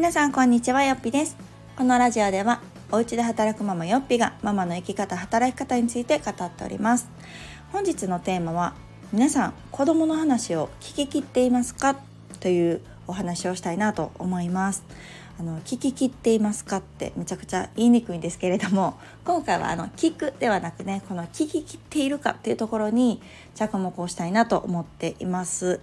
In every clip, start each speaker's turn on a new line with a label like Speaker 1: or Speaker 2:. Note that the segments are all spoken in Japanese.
Speaker 1: 皆さんこんにちはよっぴです。このラジオではお家で働くママよっぴがママの生き方働き方について語っております。本日のテーマは皆さん子供の話を聞き切っていますか？というお話をしたいなと思います。あの聞き切っていますかってめちゃくちゃ言いにくいんですけれども今回はあの聞くではなくねこの聞き切っているかっていうところに着目をしたいなと思っています。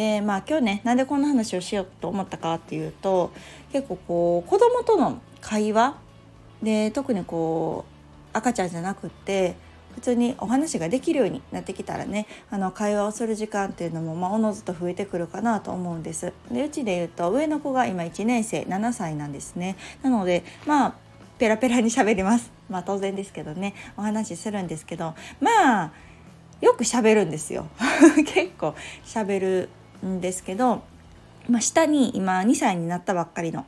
Speaker 1: でまあ今日ねなんでこんな話をしようと思ったかっていうと結構こう子供との会話で特にこう赤ちゃんじゃなくって普通にお話ができるようになってきたらねあの会話をする時間っていうのもまあおのずと増えてくるかなと思うんです。でうちで言うと上の子が今1年生7歳なんですね。なのでまあペラペラに喋ります。まあ当然ですけどねお話しするんですけどまあよく喋るんですよ。結構喋るんですけど、まあ、下に今2歳になったばっかりの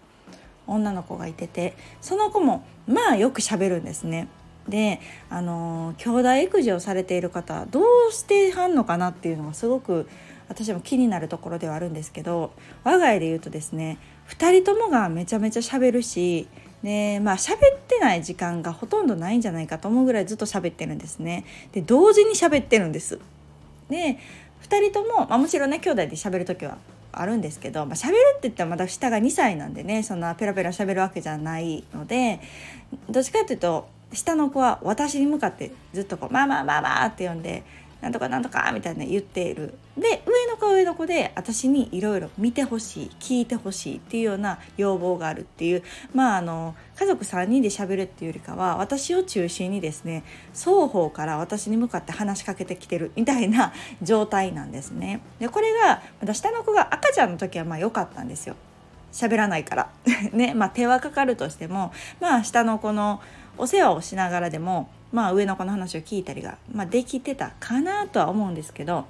Speaker 1: 女の子がいててその子もまあよく喋るんですね。であの兄弟育児をされている方どうしてはんのかなっていうのがすごく私も気になるところではあるんですけど我が家で言うとですね2人ともがめちゃめちゃ喋るしでまあ喋ってない時間がほとんどないんじゃないかと思うぐらいずっと喋ってるんですね。で同時に喋ってるんです。で2人とも、まあ、もちろんね兄弟で喋る時はあるんですけど、まあ、喋るって言ったらまだ下が2歳なんでねそんなペラペラ喋るわけじゃないのでどっちかっていうと下の子は私に向かってずっとこう「まあまあまあまあ」って呼んでなんとかなんとかみたいな言っている。で上の子は上の子で私にいろいろ見てほしい聞いてほしいっていうような要望があるっていうまああの家族3人でしゃべるっていうよりかは私を中心にですね双方から私に向かって話しかけてきてるみたいな 状態なんですね。でこれがまた下の子が赤ちゃんの時はまあ良かったんですよ。喋らないから ねまあ手はかかるとしてもまあ下の子のお世話をしながらでもまあ、上の子の話を聞いたりが、まあ、できてたかなとは思うんですけど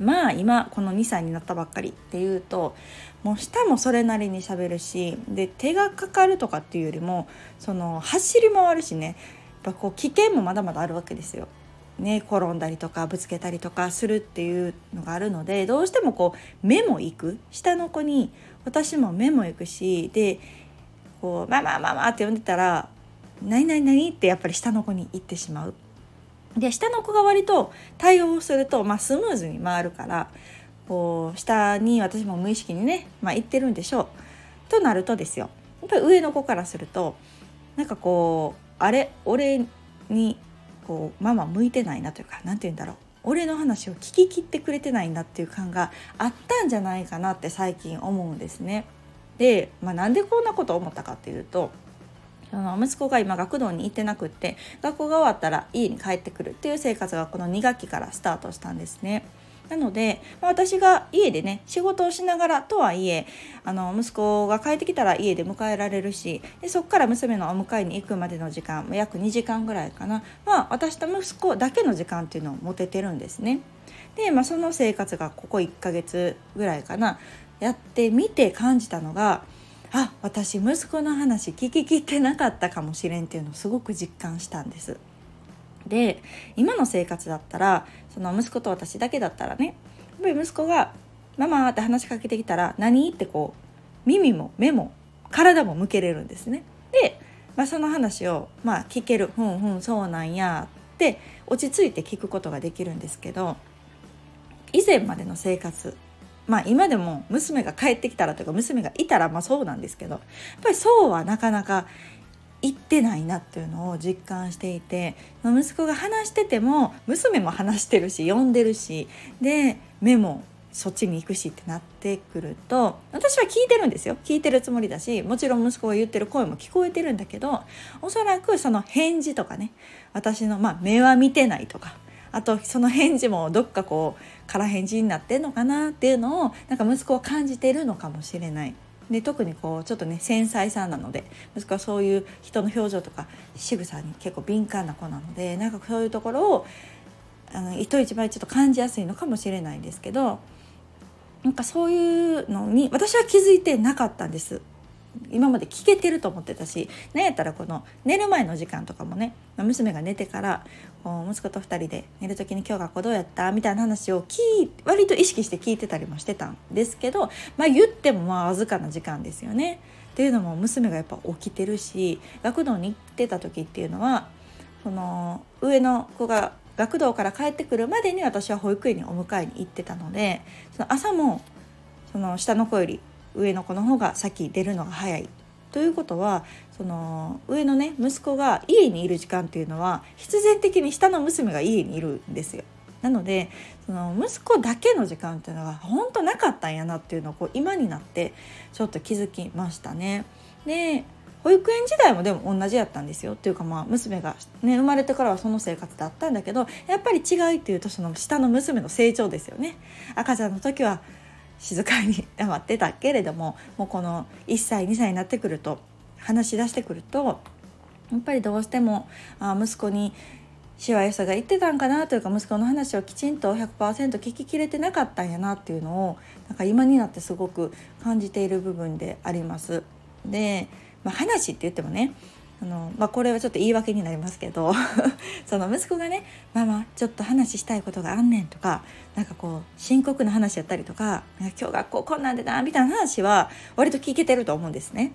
Speaker 1: まあ今この2歳になったばっかりっていうともう舌もそれなりにしゃべるしで手がかかるとかっていうよりもその走り回るしねやっぱこう危険もまだまだあるわけですよ。ね、転んだりとかぶつけたりとかするっていうのがあるのでどうしてもこう目も行く下の子に私も目も行くしでこう「ママママ」って呼んでたら何々何ってやっぱり下の子に行ってしまう。で下の子が割と対応すると、まあ、スムーズに回るからこう下に私も無意識にね、まあ、行ってるんでしょう。となるとですよやっぱり上の子からするとなんかこうあれ？俺にこうママ向いてないなというか何て言うんだろう俺の話を聞ききってくれてないんだっていう感があったんじゃないかなって最近思うんですね。で、まあ、なんでこんなこと思ったかっていうとあの息子が今学童に行ってなくって学校が終わったら家に帰ってくるっていう生活がこの2学期からスタートしたんですね。なので、まあ、私が家でね仕事をしながらとはいえあの息子が帰ってきたら家で迎えられるしでそこから娘のお迎えに行くまでの時間約2時間ぐらいかな、まあ、私と息子だけの時間っていうのを持ててるんですね。で、まあ、その生活がここ1ヶ月ぐらいかなやってみて感じたのがあ私息子の話聞ききってなかったかもしれんっていうのをすごく実感したんです。で今の生活だったらその息子と私だけだったらねやっぱり息子が「ママ」って話しかけてきたら「何?」ってこう耳も目も体も向けれるんですね。で、まあ、その話をまあ聞ける「ふんふんそうなんや」って落ち着いて聞くことができるんですけど以前までの生活まあ今でも娘が帰ってきたらというか娘がいたらまあそうなんですけどやっぱりそうはなかなか行ってないなっていうのを実感していて息子が話してても娘も話してるし呼んでるしで目もそっちに行くしってなってくると私は聞いてるんですよ。聞いてるつもりだしもちろん息子が言ってる声も聞こえてるんだけどおそらくその返事とかね私のまあ目は見てないとかあとその返事もどっかこう空返事になってんのかなっていうのをなんか息子は感じてるのかもしれない。で特にこうちょっとね繊細さんなので息子はそういう人の表情とか仕草に結構敏感な子なのでなんかそういうところをあの人一倍ちょっと感じやすいのかもしれないんですけどなんかそういうのに私は気づいてなかったんです。今まで聞けてると思ってたしなんやったらこの寝る前の時間とかもね娘が寝てから息子と2人で寝る時に「今日学校どうやった?」みたいな話を聞割と意識して聞いてたりもしてたんですけどまあ言ってもまあわずかな時間ですよね。っていうのも娘がやっぱ起きてるし学童に行ってた時っていうのはその上の子が学童から帰ってくるまでに私は保育園にお迎えに行ってたのでその朝もその下の子より上の子の方が先出るのが早いということはその上のね息子が家にいる時間っていうのは必然的に下の娘が家にいるんですよ。なのでその息子だけの時間っていうのが本当なかったんやなっていうのをこう今になってちょっと気づきましたね。で保育園時代もでも同じやったんですよっていうかまあ娘が、ね、生まれてからはその生活だったんだけどやっぱり違いっていうとその下の娘の成長ですよね。赤ちゃんの時は静かに黙ってたけれどももうこの1歳2歳になってくると話し出してくるとやっぱりどうしてもあ息子にしわ寄せが言ってたんかなというか息子の話をきちんと100%聞ききれてなかったんやなっていうのをなんか今になってすごく感じている部分であります。で、まあ、話って言ってもねあの、まあ、これはちょっと言い訳になりますけど その息子がね「ママちょっと話したいことがあんねん」とかなんかこう深刻な話やったりとか「今日学校こんなんでな」みたいな話は割と聞けてると思うんですね。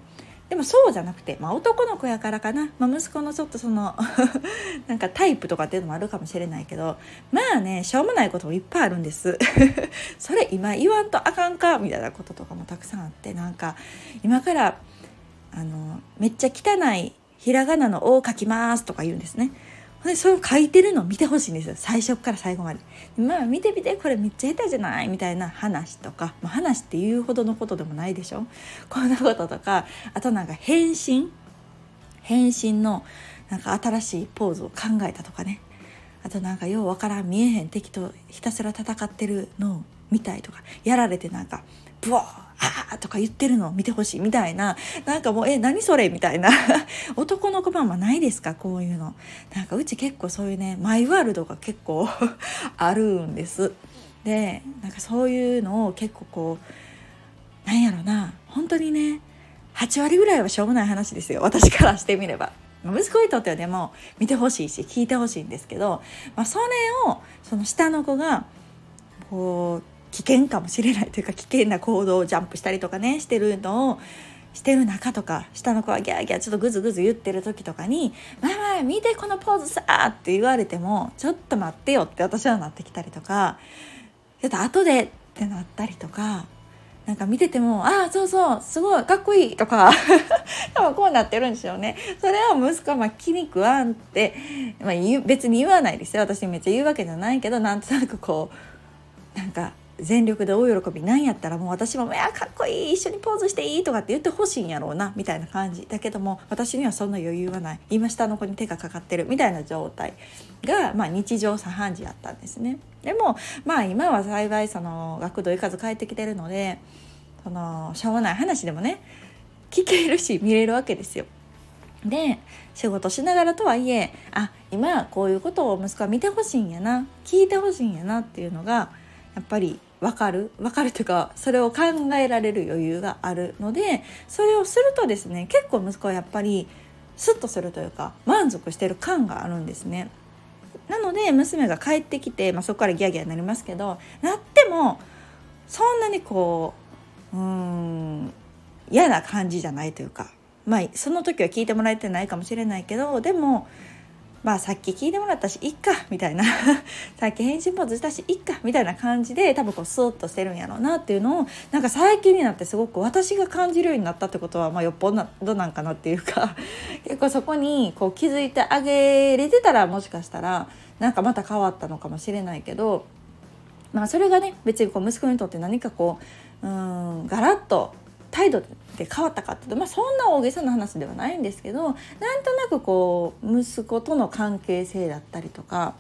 Speaker 1: でもそうじゃなくて、まあ、男の子やからかな、まあ、息子のちょっとその なんかタイプとかっていうのもあるかもしれないけどまあねしょうもないこともいっぱいあるんです それ今言わんとあかんかみたいなこととかもたくさんあってなんか今からあのめっちゃ汚いひらがなの「」を書きますとか言うんですね。でそれを書いてるのを見てほしいんですよ最初から最後まで。まあ見て見てこれめっちゃ下手じゃないみたいな話とか、まあ、話っていうほどのことでもないでしょこんなこととかあとなんか返信返信のなんか新しいポーズを考えたとかねあとなんかようわからん見えへん敵とひたすら戦ってるのを見たいとかやられてなんかブワーあとか言ってるのを見てほしいみたいな。なんかもうえ何それ？みたいな。男の子ママないですか？こういうの。なんかうち結構そういうねマイワールドが結構 あるんです。でなんかそういうのを結構こうなんやろな。本当にね8割ぐらいはしょうもない話ですよ。私からしてみれば。息子にとってはでも見てほしいし聞いてほしいんですけど、まあ、それをその下の子がこう危険かもしれないというか危険な行動をジャンプしたりとかねしてるのをしてる中とか下の子はギャーギャーちょっとグズグズ言ってる時とかに「ママ見てこのポーズさ!」って言われても「ちょっと待ってよ」って私はなってきたりとか「ちょっと後で」ってなったりとか。なんか見てても「ああそうそうすごいかっこいい」とか 多分こうなってるんでしょうね。それは息子はまあ気に食わんって、まあ、別に言わないですよ私めっちゃ言うわけじゃないけどなんとなくこうなんか全力で大喜びなんやったらもう私も「いやかっこいい一緒にポーズしていい」とかって言ってほしいんやろうなみたいな感じだけども私にはそんな余裕はない今下の子に手がかかってるみたいな状態が、まあ、日常茶飯事やったんですね。でもまあ今は幸いその学童行かず帰ってきてるのでそのしょうもない話でもね聞けるし見れるわけですよ。で仕事しながらとはいえあ今こういうことを息子は見てほしいんやな聞いてほしいんやなっていうのがやっぱり分かる？分かるというかそれを考えられる余裕があるのでそれをするとですね結構息子はやっぱりスッとするというか満足してる感があるんですね。なので娘が帰ってきて、まあ、そこからギャギャになりますけどなってもそんなにこううん嫌な感じじゃないというかまあその時は聞いてもらえてないかもしれないけどでもまあさっき聞いてもらったしいっかみたいな。さっき返信ポーズしたしいっかみたいな感じで多分こうスーッとしてるんやろうなっていうのをなんか最近になってすごく私が感じるようになったってことは、まあ、よっぽどなんかなっていうか。結構そこにこう気づいてあげれてたらもしかしたらなんかまた変わったのかもしれないけど、まあ、それがね別にこう息子にとって何かこううんガラッと態度で変わったかっていうと、まあ、そんな大げさな話ではないんですけどなんとなくこう息子との関係性だったりとか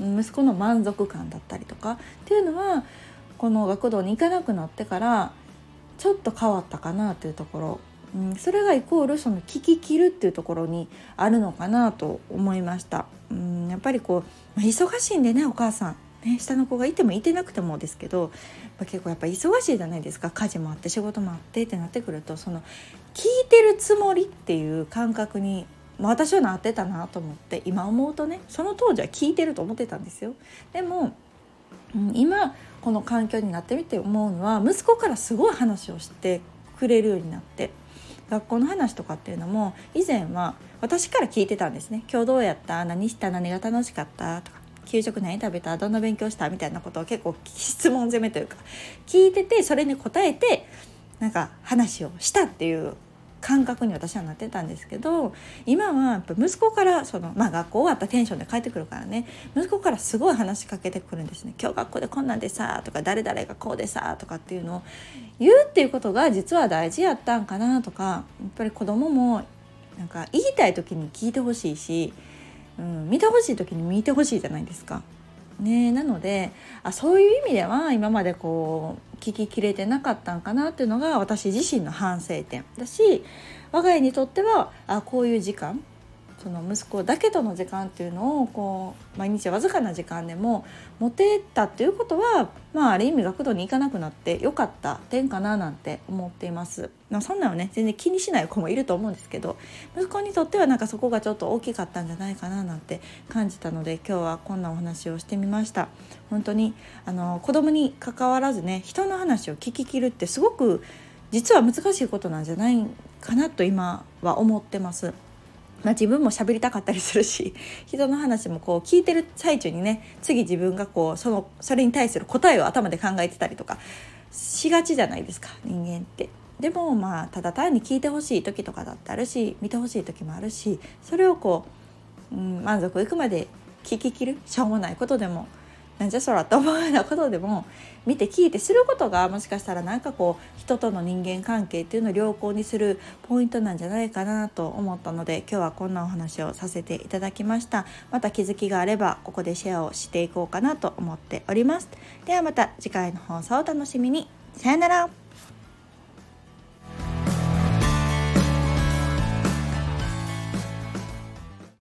Speaker 1: 息子の満足感だったりとかっていうのはこの学童に行かなくなってからちょっと変わったかなというところ、うん、それがイコールその聞き切るっていうところにあるのかなと思いました。うん、やっぱりこう忙しいんでねお母さんね、下の子がいてもいてなくてもですけど結構やっぱ忙しいじゃないですか家事もあって仕事もあってってなってくるとその聞いてるつもりっていう感覚に私はなってたなと思って今思うとねその当時は聞いてると思ってたんですよ。でも、今この環境になってみて思うのは息子からすごい話をしてくれるようになって学校の話とかっていうのも以前は私から聞いてたんですね「今日どうやった？何した？何が楽しかった?」とか給食何食べた？どんな勉強した？みたいなことを結構質問攻めというか聞いててそれに答えてなんか話をしたっていう感覚に私はなってたんですけど今はやっぱ息子からその、まあ、学校終わったテンションで帰ってくるからね息子からすごい話しかけてくるんですね「今日学校でこんなんでさ」とか「誰々がこうでさ」とかっていうのを言うっていうことが実は大事やったんかなとかやっぱり子供もなんか言いたい時に聞いてほしいし、うん、見てほしい時に見てほしいじゃないですか。ね、なのであそういう意味では今までこう聞ききれてなかったんかなっていうのが私自身の反省点だし我が家にとってはあこういう時間その息子だけとの時間っていうのをこう毎日わずかな時間でも持てたっていうことは、まあ、ある意味学童に行かなくなってよかった点かななんて思っています。まあ、そんなのね全然気にしない子もいると思うんですけど息子にとってはなんかそこがちょっと大きかったんじゃないかななんて感じたので今日はこんなお話をしてみました。本当にあの子供に関わらずね人の話を聞ききるってすごく実は難しいことなんじゃないかなと今は思ってます。まあ、自分も喋りたかったりするし 人の話もこう聞いてる最中にね次自分がこうそのそれに対する答えを頭で考えてたりとかしがちじゃないですか人間って。でもまあただ単に聞いてほしい時とかだってあるし見てほしい時もあるしそれをこう、うん、満足いくまで聞ききるしょうもないことでもなんじゃそらと思うようなことでも見て聞いてすることがもしかしたらなんかこう人との人間関係っていうのを良好にするポイントなんじゃないかなと思ったので今日はこんなお話をさせていただきました。また気づきがあればここでシェアをしていこうかなと思っております。ではまた次回の放送をお楽しみに。さよなら。